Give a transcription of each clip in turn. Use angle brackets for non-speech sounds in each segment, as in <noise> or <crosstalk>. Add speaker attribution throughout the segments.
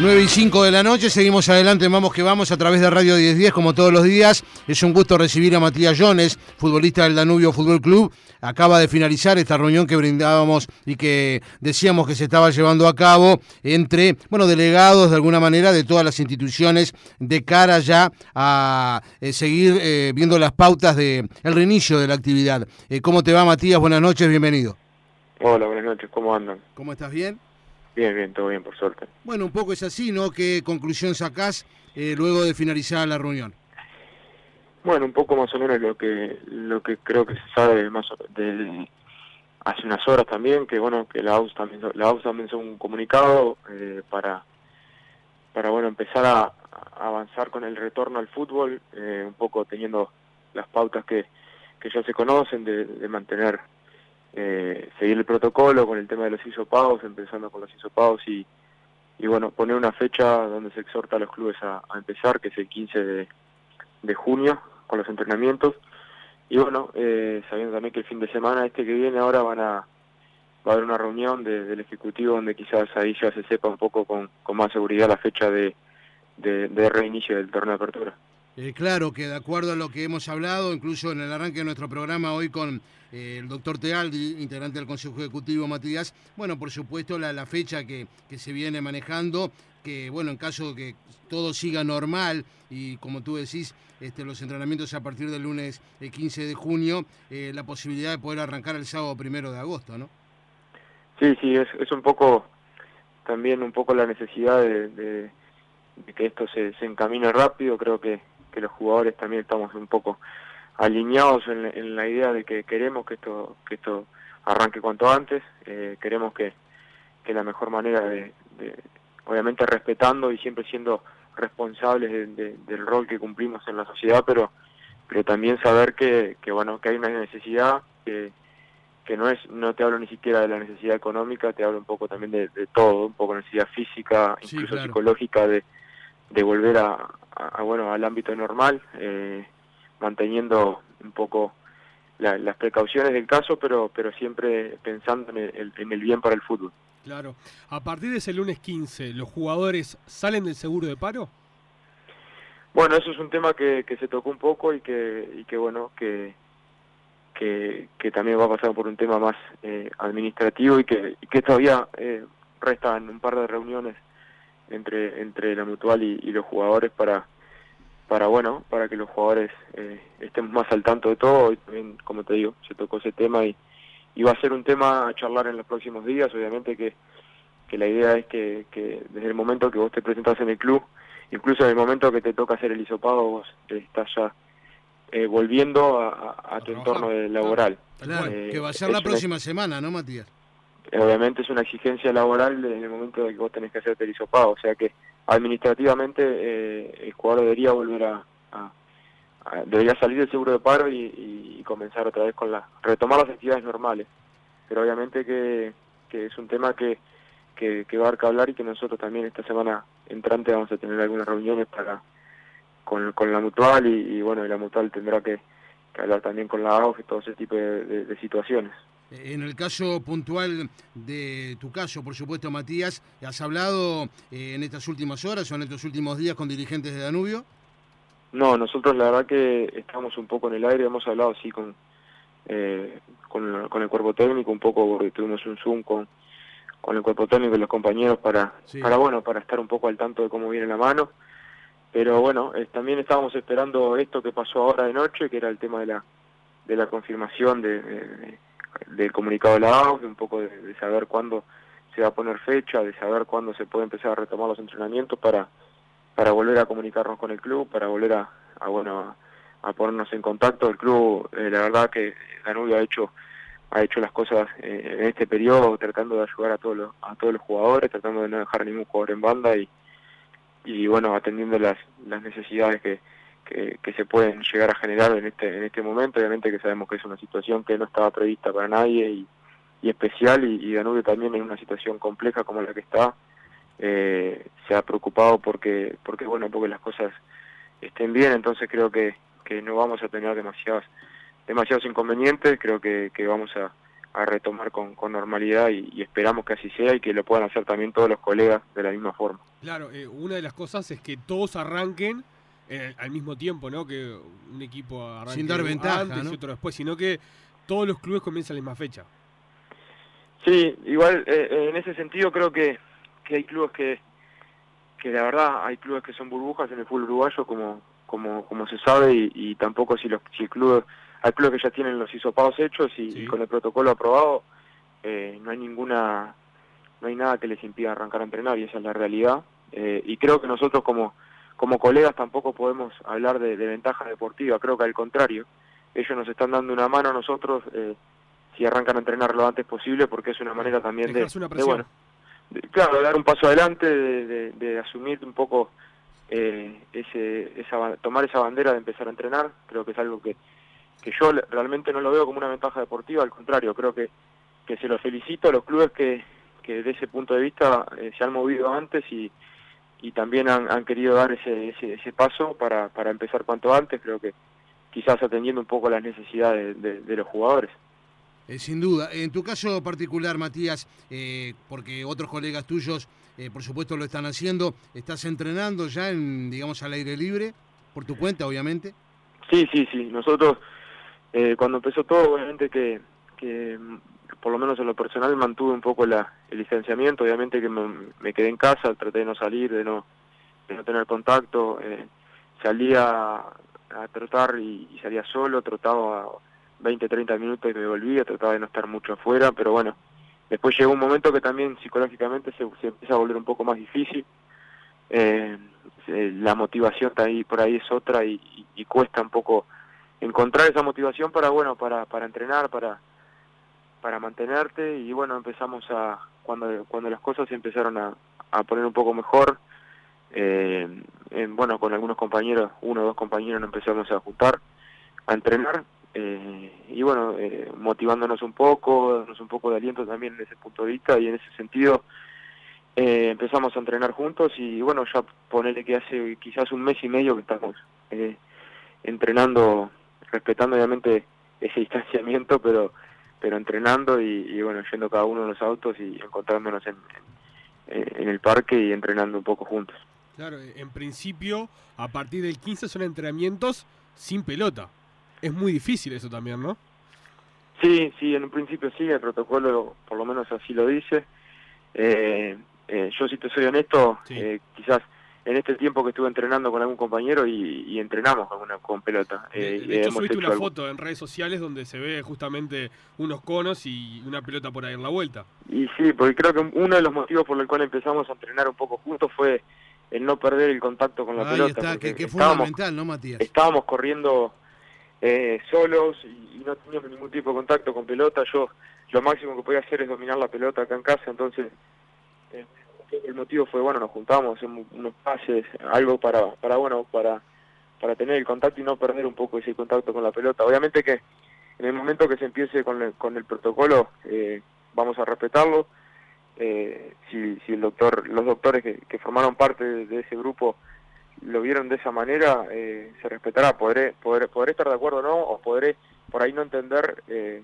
Speaker 1: 9 y 5 de la noche, seguimos adelante, vamos que vamos a través de Radio 1010 como todos los días. Es un gusto recibir a Matías Jones, futbolista del Danubio Fútbol Club. Acaba de finalizar esta reunión que brindábamos y que decíamos que se estaba llevando a cabo entre, bueno, delegados de alguna manera de todas las instituciones de cara ya a eh, seguir eh, viendo las pautas del el reinicio de la actividad. Eh, ¿Cómo te va Matías? Buenas noches, bienvenido.
Speaker 2: Hola, buenas noches, ¿cómo andan?
Speaker 1: ¿Cómo estás? ¿Bien?
Speaker 2: Bien, bien, todo bien, por suerte.
Speaker 1: Bueno, un poco es así, ¿no? ¿Qué conclusión sacás eh, luego de finalizar la reunión?
Speaker 2: Bueno, un poco más o menos lo que lo que creo que se sabe más de hace unas horas también, que bueno, que la AUS también, la AUS también hizo un comunicado eh, para para bueno empezar a, avanzar con el retorno al fútbol, eh, un poco teniendo las pautas que, que ya se conocen de, de mantener eh, seguir el protocolo con el tema de los hisopados, empezando con los hisopados y, y bueno, poner una fecha donde se exhorta a los clubes a, empezar, que es el 15 de, de, junio, con los entrenamientos. Y bueno, eh, sabiendo también que el fin de semana este que viene ahora van a va a haber una reunión del Ejecutivo donde quizás ahí ya se sepa un poco con, con más seguridad la fecha de, de, de reinicio del torneo de apertura.
Speaker 1: Eh, claro que de acuerdo a lo que hemos hablado, incluso en el arranque de nuestro programa hoy con eh, el doctor Tealdi, integrante del Consejo Ejecutivo Matías, bueno, por supuesto la, la fecha que, que, se viene manejando, que bueno, en caso de que todo siga normal y como tú decís, este, los entrenamientos a partir del lunes 15 de junio, eh, la posibilidad de poder arrancar el sábado primero de agosto, ¿no?
Speaker 2: Sí, sí, es, es un poco, también un poco la necesidad de, de, de que esto se, se encamine rápido, creo que que los jugadores también estamos un poco alineados en, en, la idea de que queremos que esto que esto arranque cuanto antes eh, queremos que, que la mejor manera de, de, obviamente respetando y siempre siendo responsables de, de, del rol que cumplimos en la sociedad pero pero también saber que, que bueno que hay una necesidad que que no es no te hablo ni siquiera de la necesidad económica te hablo un poco también de, de todo un poco necesidad física incluso sí, claro. psicológica de de volver a, bueno al ámbito normal eh, manteniendo un poco la, las precauciones del caso pero pero siempre pensando en el, en el, bien para el fútbol.
Speaker 3: Claro. A partir de ese lunes 15 los jugadores salen del seguro de paro
Speaker 2: bueno eso es un tema que, que se tocó un poco y que y que bueno que que, que también va a pasar por un tema más eh, administrativo y que, y que todavía eh, restan un par de reuniones entre entre la mutual y, y, los jugadores para para bueno para que los jugadores eh, estén más al tanto de todo. Y también como te digo se tocó ese tema y, y va a ser un tema a charlar en los próximos días. Obviamente que, que la idea es que, que desde el momento que vos te presentas en el club incluso en el momento que te toca hacer el hisopado vos estás ya eh, volviendo a, a, a tu entorno laboral.
Speaker 1: Claro, eh, que va a ser la próxima una... semana no Matías
Speaker 2: obviamente es una exigencia laboral en el momento de que vos tenés que hacerte el hisopado, o sea que administrativamente eh, el jugador debería volver a, a, debería salir del seguro de paro y, y, y, comenzar otra vez con la retomar las actividades normales, pero obviamente que, que es un tema que, que, que va a hablar y que nosotros también esta semana entrante vamos a tener algunas reuniones para con, con la mutual y, bueno, y la mutual tendrá que, hablar también con la AUF y todo ese tipo de, de situaciones.
Speaker 1: En el caso puntual de tu caso, por supuesto, Matías, ¿has hablado eh, en estas últimas horas o en estos últimos días con dirigentes de Danubio?
Speaker 2: No, nosotros la verdad que estamos un poco en el aire, hemos hablado sí con, eh, con, con, el cuerpo técnico, un poco porque tuvimos un Zoom con, con el cuerpo técnico y los compañeros para, sí. para, bueno, para estar un poco al tanto de cómo viene la mano. Pero bueno, eh, también estábamos esperando esto que pasó ahora de noche, que era el tema de la, de la confirmación de, de, de del comunicado de la AUF, un poco de, de, saber cuándo se va a poner fecha, de saber cuándo se puede empezar a retomar los entrenamientos para, para volver a comunicarnos con el club, para volver a, a bueno a, ponernos en contacto. El club, eh, la verdad que Danubio ha hecho ha hecho las cosas eh, en este periodo tratando de ayudar a todos los a todos los jugadores, tratando de no dejar ningún jugador en banda y y bueno atendiendo las las necesidades que que, que, se pueden llegar a generar en este en este momento. Obviamente que sabemos que es una situación que no estaba prevista para nadie y, y especial y, Danubio también en una situación compleja como la que está eh, se ha preocupado porque porque bueno porque las cosas estén bien. Entonces creo que, que no vamos a tener demasiados demasiados inconvenientes. Creo que, que vamos a, a retomar con, con normalidad y, y esperamos que así sea y que lo puedan hacer también todos los colegas de la misma forma.
Speaker 3: Claro, eh, una de las cosas es que todos arranquen eh, al mismo tiempo, ¿no? Que un equipo arranque
Speaker 1: Sin dar ventaja,
Speaker 3: antes
Speaker 1: ¿no?
Speaker 3: y otro después, sino que todos los clubes comienzan a la misma fecha.
Speaker 2: Sí, igual eh, en ese sentido creo que, que hay clubes que, que la verdad hay clubes que son burbujas en el fútbol uruguayo como como como se sabe y, y tampoco si los si el club hay clubes que ya tienen los hisopados hechos y,
Speaker 3: Sí.
Speaker 2: y con el protocolo aprobado eh, no hay ninguna no hay nada que les impida arrancar a entrenar y esa es la realidad Eh, y creo que nosotros como como colegas tampoco podemos hablar de, de ventaja deportiva creo que al contrario ellos nos están dando una mano a nosotros eh, si arrancan a entrenar lo antes posible porque es una manera también de,
Speaker 3: una
Speaker 2: de, bueno, de- claro, de dar un paso adelante, de, de- asumir un poco eh, ese, esa, tomar esa bandera de empezar a entrenar, creo que es algo que, que yo realmente no lo veo como una ventaja deportiva, al contrario, creo que, que se lo felicito a los clubes que, que de ese punto de vista eh, se han movido antes y, y también han, han querido dar ese, ese, ese paso para, para empezar cuanto antes, creo que quizás atendiendo un poco las necesidades de, de los jugadores.
Speaker 1: Eh, sin duda. En tu caso particular, Matías, eh, porque otros colegas tuyos, eh, por supuesto, lo están haciendo, ¿estás entrenando ya, en, digamos, al aire libre? Por tu cuenta, obviamente.
Speaker 2: Sí, sí, sí. Nosotros, eh, cuando empezó todo, obviamente que, que, por lo menos en lo personal, mantuve un poco la, el distanciamiento. Obviamente que me, quedé en casa, traté de no salir, de no, de no tener contacto. Eh, salía a trotar y, salía solo, trotaba 20, 30 minutos y me volvía, trataba de no estar mucho afuera, pero bueno, después llegó un momento que también psicológicamente se, empieza a volver un poco más difícil. Eh, eh, la motivación está ahí, por ahí es otra y, y- y cuesta un poco encontrar esa motivación para bueno para para entrenar para para mantenerte y bueno empezamos a cuando cuando las cosas se empezaron a, a poner un poco mejor eh, en- bueno con algunos compañeros uno o dos compañeros nos empezamos a juntar a entrenar eh, y bueno eh, motivándonos un poco dándonos un poco de aliento también en ese punto de vista y en ese sentido eh, empezamos a entrenar juntos y bueno, ya ponele que hace quizás un mes y medio que estamos eh, entrenando, respetando obviamente ese <laughs> distanciamiento, pero pero entrenando y, y, bueno, yendo cada uno en los autos y encontrándonos en, en, en el parque y entrenando un poco juntos.
Speaker 3: Claro, en principio, a partir del 15 son entrenamientos sin pelota. Es muy difícil eso también, ¿no?
Speaker 2: Sí, sí, en un principio sí, el protocolo por lo menos así lo dice. Eh, eh, yo si te soy honesto,
Speaker 3: Sí.
Speaker 2: eh, quizás en este tiempo que estuve entrenando con algún compañero y, y entrenamos con, una, con pelota.
Speaker 3: De,
Speaker 2: eh,
Speaker 3: de hecho,
Speaker 2: hemos
Speaker 3: subiste
Speaker 2: hecho
Speaker 3: una
Speaker 2: algo-
Speaker 3: foto en redes sociales donde se ve justamente unos conos y una pelota por ahí en la vuelta.
Speaker 2: Y sí, porque creo que uno de los motivos por el cual empezamos a entrenar un poco juntos fue el no perder el contacto con la
Speaker 1: Ahí
Speaker 2: pelota.
Speaker 1: está, que, que
Speaker 2: estábamos,
Speaker 1: fundamental, ¿no, Matías?
Speaker 2: estábamos corriendo eh, solos y, y no teníamos ningún tipo de contacto con pelota. Yo lo máximo que podía hacer es dominar la pelota acá en casa, entonces eh, el motivo fue, bueno, nos juntamos, unos pases, algo para, para bueno, para, para tener el contacto y no perder un poco ese contacto con la pelota. Obviamente que en el momento que se empiece con el, con el protocolo eh, vamos a respetarlo. Eh, si, si el doctor, los doctores que, que formaron parte de, ese grupo lo vieron de esa manera, eh, se respetará. Podré, podré, podré estar de acuerdo o no, o podré por ahí no entender eh,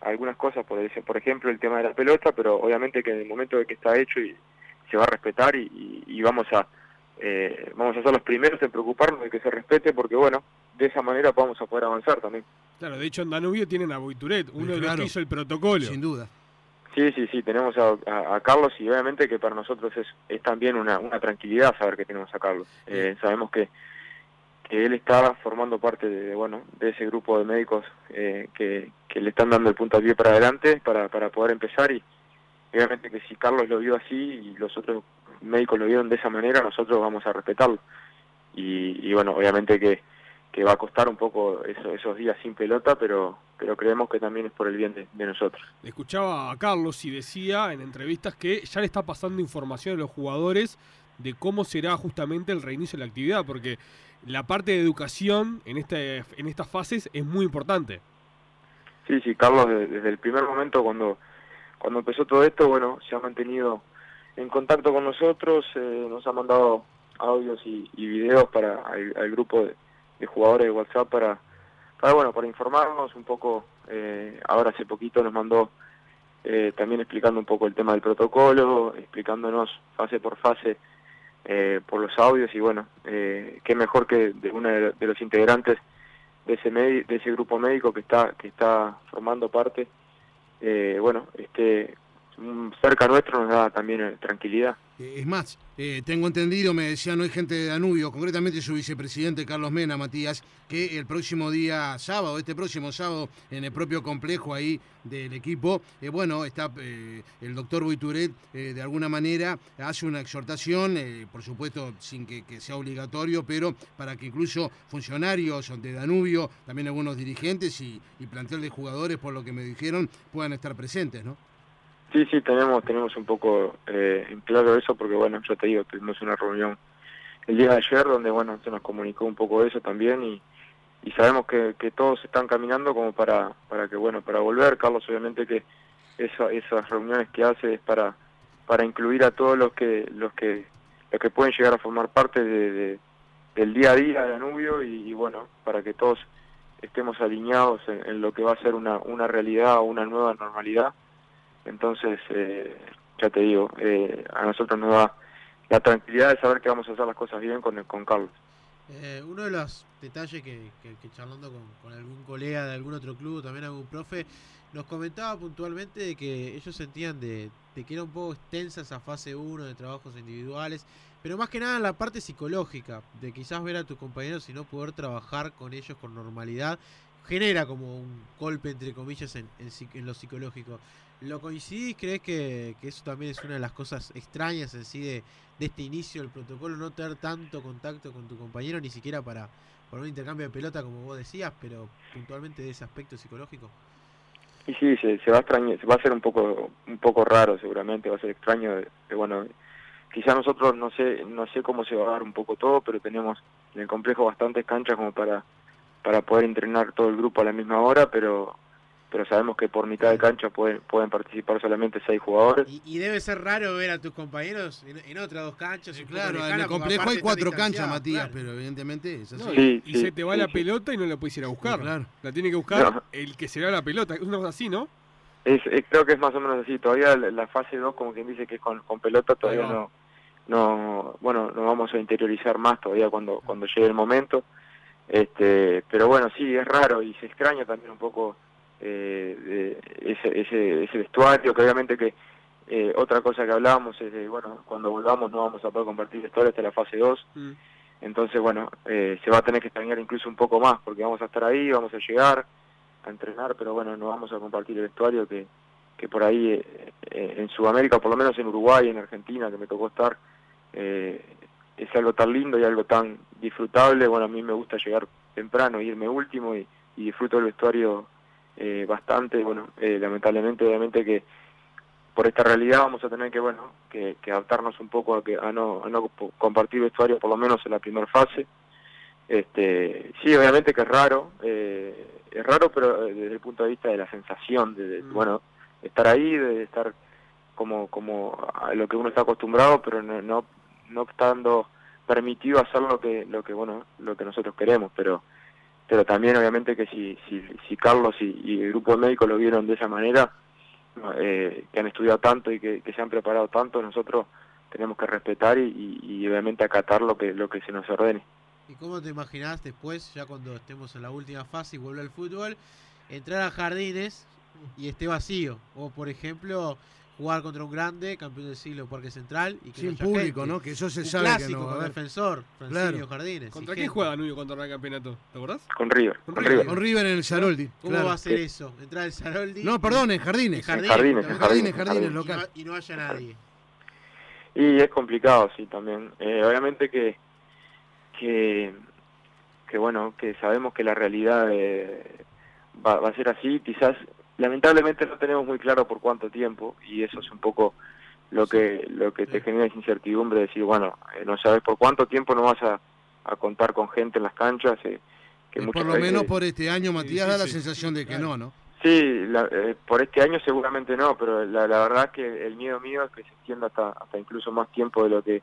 Speaker 2: algunas cosas, por, por ejemplo el tema de la pelota, pero obviamente que en el momento de que está hecho y se va a respetar y, y- y vamos a eh, vamos a ser los primeros en preocuparnos de que se respete, porque bueno, de esa manera vamos a poder avanzar también.
Speaker 3: Claro, de hecho en Danubio tienen a Boituret, uno de los que hizo el protocolo.
Speaker 1: Sin duda.
Speaker 2: Sí, sí, sí, tenemos a, a- a Carlos y obviamente que para nosotros es, es también una, una tranquilidad saber que tenemos a Carlos. Eh, sabemos que, que él está formando parte de, bueno, de ese grupo de médicos eh, que, que le están dando el puntapié para adelante para, para poder empezar y obviamente que si Carlos lo vio así y los otros médicos lo vieron de esa manera, nosotros vamos a respetarlo. Y, y bueno, obviamente que, que va a costar un poco eso- esos días sin pelota, pero, pero creemos que también es por el bien de- de nosotros.
Speaker 3: Escuchaba a Carlos y decía en entrevistas que ya le está pasando información a los jugadores de cómo será justamente el reinicio de la actividad, porque la parte de educación en, este, en estas fases es muy importante.
Speaker 2: Sí, sí, Carlos de- desde el primer momento cuando, cuando empezó todo esto, bueno, se ha mantenido en contacto con nosotros, eh, nos ha mandado audios y, y videos para al, grupo de, jugadores de WhatsApp para, para bueno, para informarnos un poco. eh, ahora hace poquito nos mandó eh, también explicando un poco el tema del protocolo, explicándonos fase por fase los audios y bueno, eh, qué mejor que de uno de los integrantes de ese de ese grupo médico que está que está formando parte, eh, bueno, este cerca nuestro nos da también eh, tranquilidad.
Speaker 1: Eh, es más, eh, tengo entendido, me decía, no hay gente de Danubio, concretamente su vicepresidente Carlos Mena, Matías, que el próximo día sábado, este próximo sábado, en el propio complejo ahí del equipo, bueno, está el doctor Buituret, de alguna manera, hace una exhortación, por supuesto, sin que, sea obligatorio, pero para que incluso funcionarios de Danubio, también algunos dirigentes y, y plantel de jugadores, por lo que me dijeron, puedan estar presentes, ¿no?
Speaker 2: Sí, sí, tenemos tenemos un poco eh, en claro eso porque, bueno, yo te digo, tuvimos una reunión el día de ayer donde, bueno, se nos comunicó un poco eso también y, y sabemos que, que todos están caminando como para, para que, bueno, para volver. Carlos, obviamente que esa, esas reuniones que hace es para, para incluir a todos los que, los que, los que pueden llegar a formar parte de, del día a día de Danubio y, bueno, para que todos estemos alineados en, en, lo que va a ser una, una realidad o una nueva normalidad entonces, eh, ya te digo, eh, a nosotros nos da la tranquilidad de saber que vamos a hacer las cosas bien con, con Carlos.
Speaker 4: Eh, uno de los detalles que, charlando con, algún colega de algún otro club, también algún profe, nos comentaba puntualmente de que ellos sentían de, que era un poco extensa esa fase 1 de trabajos individuales, pero más que nada la parte psicológica, de quizás ver a tus compañeros y no poder trabajar con ellos con normalidad, genera como un golpe entre comillas en, en lo psicológico. ¿Lo coincidís? ¿Crees que, eso también es una de las cosas extrañas en sí de, este inicio del protocolo? No tener tanto contacto con tu compañero, ni siquiera para, para un intercambio de pelota, como vos decías, pero puntualmente de ese aspecto psicológico.
Speaker 2: Y sí, se, va a extrañar, va a ser un poco un poco raro seguramente, va a ser extraño, de, bueno, quizá nosotros no sé no sé cómo se va a dar un poco todo, pero tenemos en el complejo bastantes canchas como para para poder entrenar todo el grupo a la misma hora, pero pero sabemos que por mitad de cancha pueden, pueden participar solamente seis jugadores.
Speaker 4: Y, debe ser raro ver a tus compañeros en, otras dos canchas.
Speaker 1: claro, en el complejo hay cuatro canchas, Matías, pero evidentemente es así.
Speaker 3: y se te va la pelota y no la puedes ir a buscar. La tiene que buscar el que se va la pelota. Es una cosa así, ¿no?
Speaker 2: Es, creo que es más o menos así. Todavía la, fase 2, como quien dice que es con, pelota, todavía no, no, bueno, no vamos a interiorizar más todavía cuando, cuando llegue el momento. Este, pero bueno, sí, es raro y se extraña también un poco eh, ese, ese, ese, vestuario, que obviamente que eh, otra cosa que hablábamos es de, bueno, cuando volvamos no vamos a poder compartir historia hasta la fase 2, mm. entonces bueno, eh, se va a tener que extrañar incluso un poco más, porque vamos a estar ahí, vamos a llegar a entrenar, pero bueno, no vamos a compartir el vestuario que, que por ahí eh, en Sudamérica, por lo menos en Uruguay, en Argentina, que me tocó estar, es algo tan lindo y algo tan disfrutable, bueno, a mí me gusta llegar temprano, irme último y, y disfruto el vestuario eh, bastante, bueno, eh, lamentablemente obviamente que por esta realidad vamos a tener que, bueno, que, adaptarnos un poco a, que, a, no, a no compartir vestuario por lo menos en la primera fase. Este, sí, obviamente que es raro, eh, es raro, pero desde el punto de vista de la sensación, de, mm. bueno, estar ahí, de estar como, como a lo que uno está acostumbrado, pero no, no, no estando permitido hacer lo que, lo que, bueno, lo que nosotros queremos, pero pero también obviamente que si, si, si Carlos y, el grupo de médicos lo vieron de esa manera, eh, que han estudiado tanto y que, se han preparado tanto, nosotros tenemos que respetar y, obviamente acatar lo que, lo que se nos ordene.
Speaker 4: ¿Y cómo te imaginás después, ya cuando estemos en la última fase y vuelva el fútbol, entrar a jardines y esté vacío? O por ejemplo, jugar contra un grande, campeón del siglo Parque Central. y que
Speaker 1: Sin público, ¿no? Que eso se sabe
Speaker 4: clásico,
Speaker 1: que no.
Speaker 4: Con defensor, Francisco Jardines.
Speaker 3: ¿Contra quién juega Nuyo contra el campeonato? ¿Te acordás?
Speaker 2: Con River.
Speaker 1: Con, River. Con River en el Saroldi.
Speaker 4: ¿Cómo va a ser eso? ¿Entrar el Saroldi?
Speaker 1: No, perdón, en Jardines.
Speaker 2: En Jardines, en
Speaker 1: Jardines, Jardines, local.
Speaker 4: Y no, haya nadie.
Speaker 2: Y es complicado, sí, también. Eh, obviamente que, que, que, bueno, que sabemos que la realidad eh, va, va a ser así. Quizás lamentablemente no tenemos muy claro por cuánto tiempo y eso es un poco lo que lo que te genera esa incertidumbre de decir bueno eh, no sabes por cuánto tiempo no vas a, contar con gente en las canchas eh,
Speaker 1: que por lo menos por este año Matías da la sensación de que no no
Speaker 2: sí eh, por este año seguramente no pero la, la verdad es que el miedo mío es que se extienda hasta hasta incluso más tiempo de lo que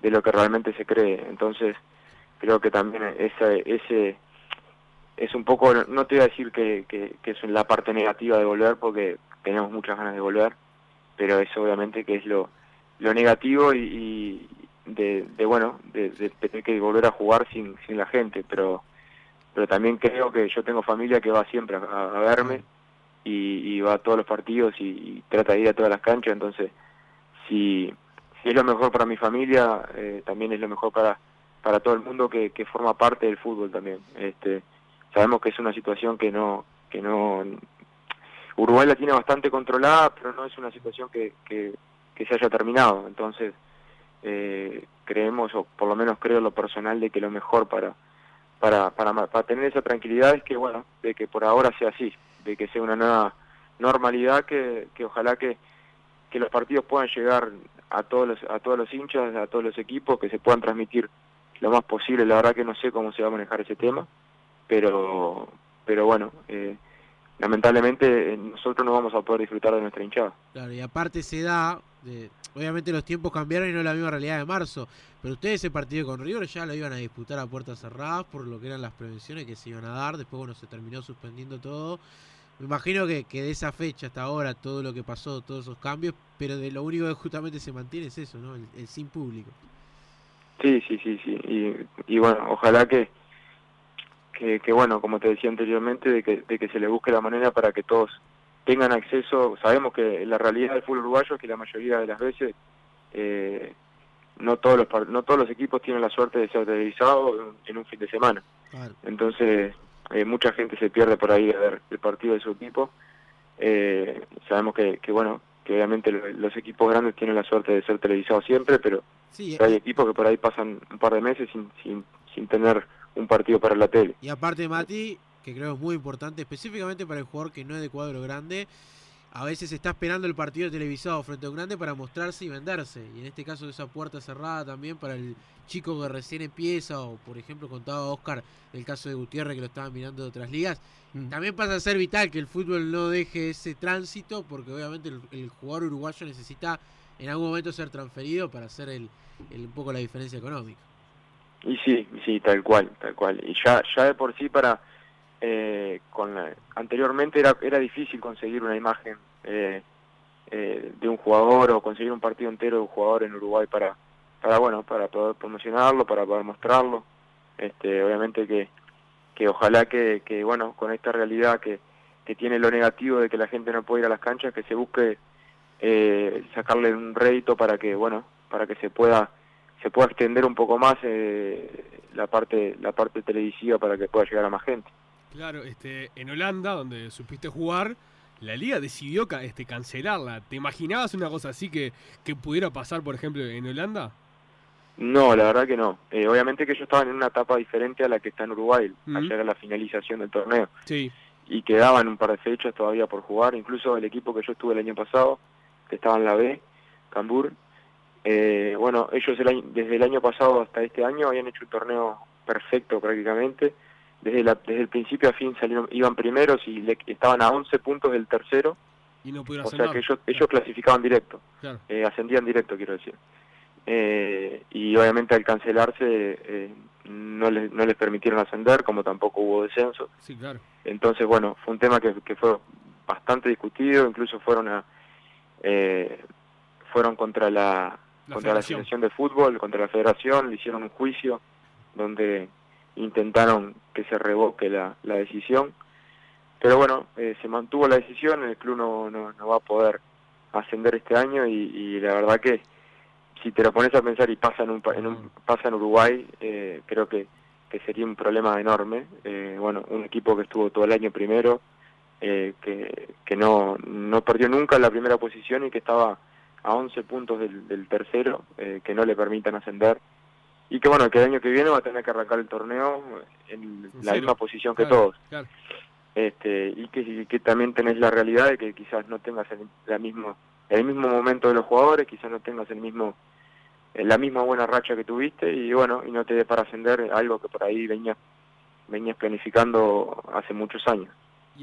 Speaker 2: de lo que realmente se cree. Entonces creo que también ese ese es un poco, no te voy a decir que, que, es la parte negativa de volver porque tenemos muchas ganas de volver, pero es obviamente que es lo, lo negativo y, de, de bueno, de, de, tener que volver a jugar sin, sin la gente, pero pero también creo que yo tengo familia que va siempre a, verme y, y, va a todos los partidos y, y, trata de ir a todas las canchas, entonces si, si es lo mejor para mi familia, eh, también es lo mejor para para todo el mundo que, que forma parte del fútbol también. Este, sabemos que es una situación que no que no Uruguay la tiene bastante controlada, pero no es una situación que, que, se haya terminado. Entonces, eh, creemos, o por lo menos creo lo personal, de que lo mejor para, para, para, para tener esa tranquilidad es que, bueno, de que por ahora sea así, de que sea una nueva normalidad, que, que ojalá que, que los partidos puedan llegar a todos los, a todos los hinchas, a todos los equipos, que se puedan transmitir lo más posible. La verdad que no sé cómo se va a manejar ese tema, pero, pero bueno, eh, lamentablemente eh, nosotros no vamos a poder disfrutar de nuestra hinchada.
Speaker 4: Claro, y aparte se da, de, obviamente los tiempos cambiaron y no es la misma realidad de marzo, pero ustedes ese partido con River ya lo iban a disputar a puertas cerradas por lo que eran las prevenciones que se iban a dar, después bueno, se terminó suspendiendo todo. Me imagino que, que de esa fecha hasta ahora, todo lo que pasó, todos esos cambios, pero de lo único que justamente se mantiene es eso, ¿no? El, el sin público.
Speaker 2: Sí, sí, sí, sí. Y, y bueno, ojalá que, que, que, bueno, como te decía anteriormente, de que, de que se le busque la manera para que todos tengan acceso. Sabemos que la realidad del fútbol uruguayo es que la mayoría de las veces eh, no todos los no todos los equipos tienen la suerte de ser televisados en, un fin de semana. Claro. Entonces, eh, mucha gente se pierde por ahí a ver el partido de su equipo. Eh, sabemos que, que, bueno, que obviamente los equipos grandes tienen la suerte de ser televisados siempre, pero sí, hay equipos que por ahí pasan un par de meses sin, sin, sin tener un partido para la tele.
Speaker 4: Y aparte, Mati, que creo es muy importante, específicamente para el jugador que no es de cuadro grande, a veces está esperando el partido televisado frente a un grande para mostrarse y venderse. Y en este caso esa puerta cerrada también para el chico que recién empieza, o por ejemplo contaba Oscar el caso de Gutiérrez que lo estaban mirando de otras ligas, mm. también pasa a ser vital que el fútbol no deje ese tránsito, porque obviamente el, el jugador uruguayo necesita en algún momento ser transferido para hacer el, el, un poco la diferencia económica.
Speaker 2: Y sí, sí, tal cual, tal cual. Y ya, ya de por sí para eh, con la, anteriormente era, era difícil conseguir una imagen eh, eh, de un jugador o conseguir un partido entero de un jugador en Uruguay para, para bueno, para poder promocionarlo, para poder mostrarlo. Este, obviamente que, que ojalá que, que bueno, con esta realidad que, que tiene lo negativo de que la gente no puede ir a las canchas, que se busque eh, sacarle un rédito para que, bueno, para que se pueda se pueda extender un poco más eh, la parte la parte televisiva para que pueda llegar a más gente.
Speaker 3: Claro, este, en Holanda, donde supiste jugar, la liga decidió este, cancelarla. ¿Te imaginabas una cosa así que, que pudiera pasar, por ejemplo, en Holanda?
Speaker 2: No, la verdad que no. Eh, obviamente que ellos estaban en una etapa diferente a la que está en Uruguay. Uh -huh. Ayer era la finalización del torneo.
Speaker 3: Sí.
Speaker 2: Y quedaban un par de fechas todavía por jugar. Incluso el equipo que yo estuve el año pasado, que estaba en la B, Cambur, eh, bueno, ellos el año, desde el año pasado hasta este año habían hecho un torneo perfecto prácticamente desde, la, desde el principio a fin salieron iban primeros y le, estaban a 11 puntos del tercero.
Speaker 3: Y no pudieron
Speaker 2: o sea que ellos, ellos clasificaban directo, claro. eh, ascendían directo, quiero decir. Eh, y obviamente al cancelarse eh, no, les, no les permitieron ascender, como tampoco hubo descenso.
Speaker 3: Sí, claro.
Speaker 2: Entonces, bueno, fue un tema que, que fue bastante discutido, incluso fueron a eh, fueron contra la, la contra la Asociación de Fútbol, contra la Federación, le hicieron un juicio donde intentaron que se revoque la, la decisión. Pero bueno, eh, se mantuvo la decisión, el club no, no, no, va a poder ascender este año y, y, la verdad que si te lo pones a pensar y pasa en, un, en, un, pasa en Uruguay, eh, creo que, que sería un problema enorme. Eh, bueno, un equipo que estuvo todo el año primero, eh, que, que no, no perdió nunca la primera posición y que estaba a 11 puntos del, del tercero, eh, que no le permitan ascender y que bueno, que el año que viene va a tener que arrancar el torneo en la misma posición que
Speaker 3: claro,
Speaker 2: todos.
Speaker 3: Claro.
Speaker 2: Este, y que, que, también tenés la realidad de que quizás no tengas el, la mismo, el mismo momento de los jugadores, quizás no tengas el mismo la misma buena racha que tuviste y bueno, y no te dé para ascender algo que por ahí venías venías planificando hace muchos años.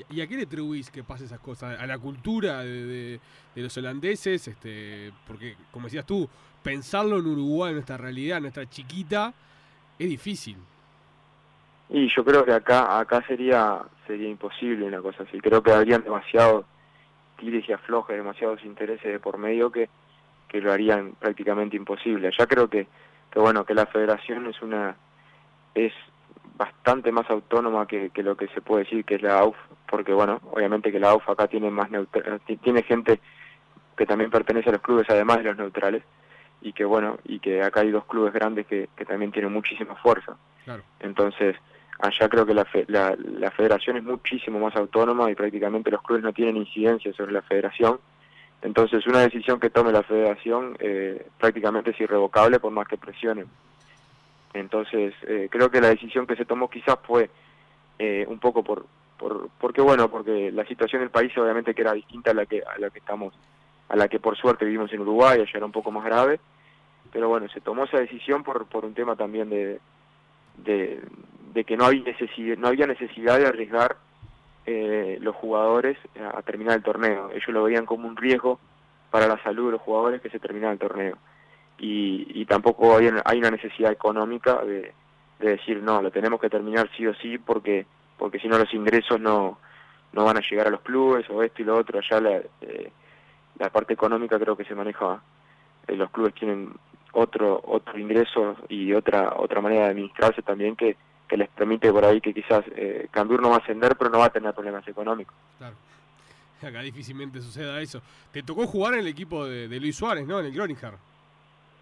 Speaker 3: ¿Y a qué le atribuís que pase esas cosas? ¿A la cultura de, los holandeses? este Porque, como decías tú, pensarlo en Uruguay, en nuestra realidad, en nuestra chiquita, es difícil.
Speaker 2: Y yo creo que acá acá sería sería imposible una cosa así. Creo que habrían demasiados tires y aflojes, demasiados intereses de por medio que, que lo harían prácticamente imposible. Allá creo que que bueno, que la federación es una es bastante más autónoma que, que lo que se puede decir que es la AUF, porque bueno, obviamente que la AUF acá tiene más tiene gente que también pertenece a los clubes además de los neutrales y que bueno, y que acá hay dos clubes grandes que, que también tienen muchísima fuerza. Entonces, allá creo que la, la, la, federación es muchísimo más autónoma y prácticamente los clubes no tienen incidencia sobre la federación. Entonces, una decisión que tome la federación eh, prácticamente es irrevocable por más que presionen. Entonces, eh, creo que la decisión que se tomó quizás fue eh, un poco por, por, porque bueno, porque la situación del país obviamente que era distinta a la que a la que estamos, a la que por suerte vivimos en Uruguay, allá era un poco más grave, pero bueno, se tomó esa decisión por, por un tema también de, de, de que no había necesidad, no había necesidad de arriesgar eh, los jugadores a, terminar el torneo. Ellos lo veían como un riesgo para la salud de los jugadores que se terminara el torneo y, tampoco hay, hay, una necesidad económica de, decir no, lo tenemos que terminar sí o sí porque porque si no los ingresos no, no van a llegar a los clubes o esto y lo otro. Allá la, eh, la parte económica creo que se maneja, eh, los clubes tienen otro otro ingreso y otra otra manera de administrarse también que, que les permite por ahí que quizás eh, Cambur no va a ascender pero no va a tener problemas económicos.
Speaker 3: Claro. <laughs> Acá difícilmente suceda eso. Te tocó jugar en el equipo de, de Luis Suárez, ¿no? En el Groninger.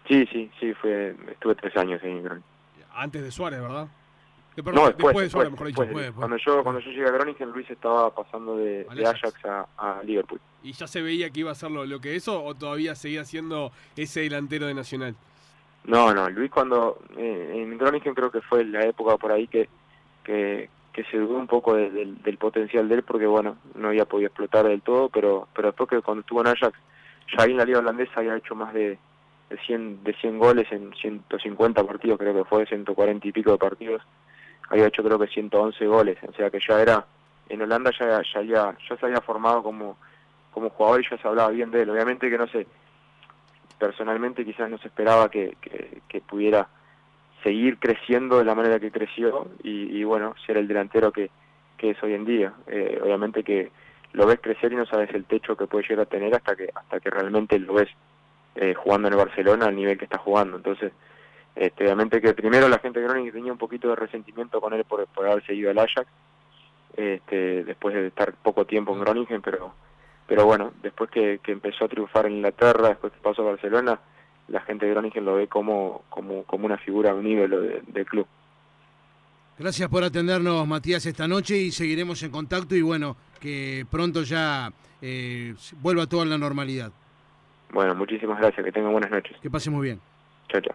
Speaker 2: Sí, sí, sí, fue, estuve tres años en Groningen.
Speaker 3: Antes de Suárez, ¿verdad?
Speaker 2: No, después, de Suárez, mejor dicho. Cuando, yo, cuando yo llegué a Groningen, Luis estaba pasando de, Ajax, a, Liverpool.
Speaker 3: ¿Y ya se veía que iba a ser lo, que eso o todavía seguía siendo ese delantero de Nacional?
Speaker 2: No, no, Luis cuando eh, en Groningen creo que fue la época por ahí que, que, se dudó un poco del potencial de él porque bueno, no había podido explotar del todo, pero pero después que cuando estuvo en Ajax, ya ahí en la liga holandesa había hecho más de de 100, de 100 goles en 150 partidos, creo que fue, 140 y pico de partidos. Había hecho creo que 111 goles, o sea que ya era, en Holanda ya, ya, ya, ya se había formado como, como jugador y ya se hablaba bien de él. Obviamente que no sé, personalmente quizás no se esperaba que, que, pudiera seguir creciendo de la manera que creció y, y bueno, ser el delantero que, que es hoy en día. Eh, obviamente que lo ves crecer y no sabes el techo que puede llegar a tener hasta que hasta que realmente lo ves eh, jugando en el Barcelona al nivel que está jugando. Entonces, este, obviamente que primero la gente de Groningen tenía un poquito de resentimiento con él por, por haber seguido al Ajax, este, después de estar poco tiempo en Groningen, pero pero bueno, después que, empezó a triunfar en Inglaterra, después que pasó a Barcelona, la gente de Groningen lo ve como, como, como una figura, un ídolo del club.
Speaker 1: Gracias por atendernos, Matías, esta noche y seguiremos en contacto y bueno, que pronto ya eh, vuelva todo a la normalidad.
Speaker 2: Bueno, muchísimas gracias. Que tengan buenas noches.
Speaker 1: Que pase muy bien.
Speaker 2: 就这。